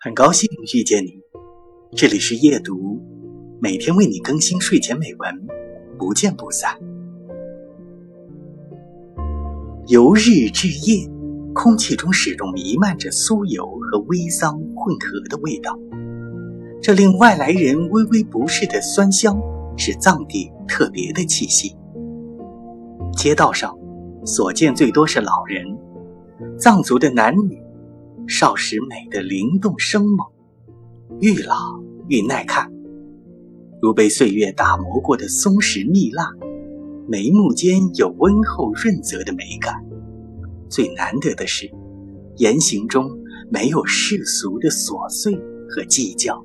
很高兴遇见你，这里是夜读，每天为你更新睡前美文，不见不散。由日至夜，空气中始终弥漫着酥油和微桑混合的味道，这令外来人微微不适的酸香，是藏地特别的气息。街道上所见最多是老人，藏族的男女。少时美的灵动生猛，愈老愈耐看，如被岁月打磨过的松石蜜蜡，眉目间有温厚润泽的美感。最难得的是，言行中没有世俗的琐碎和计较。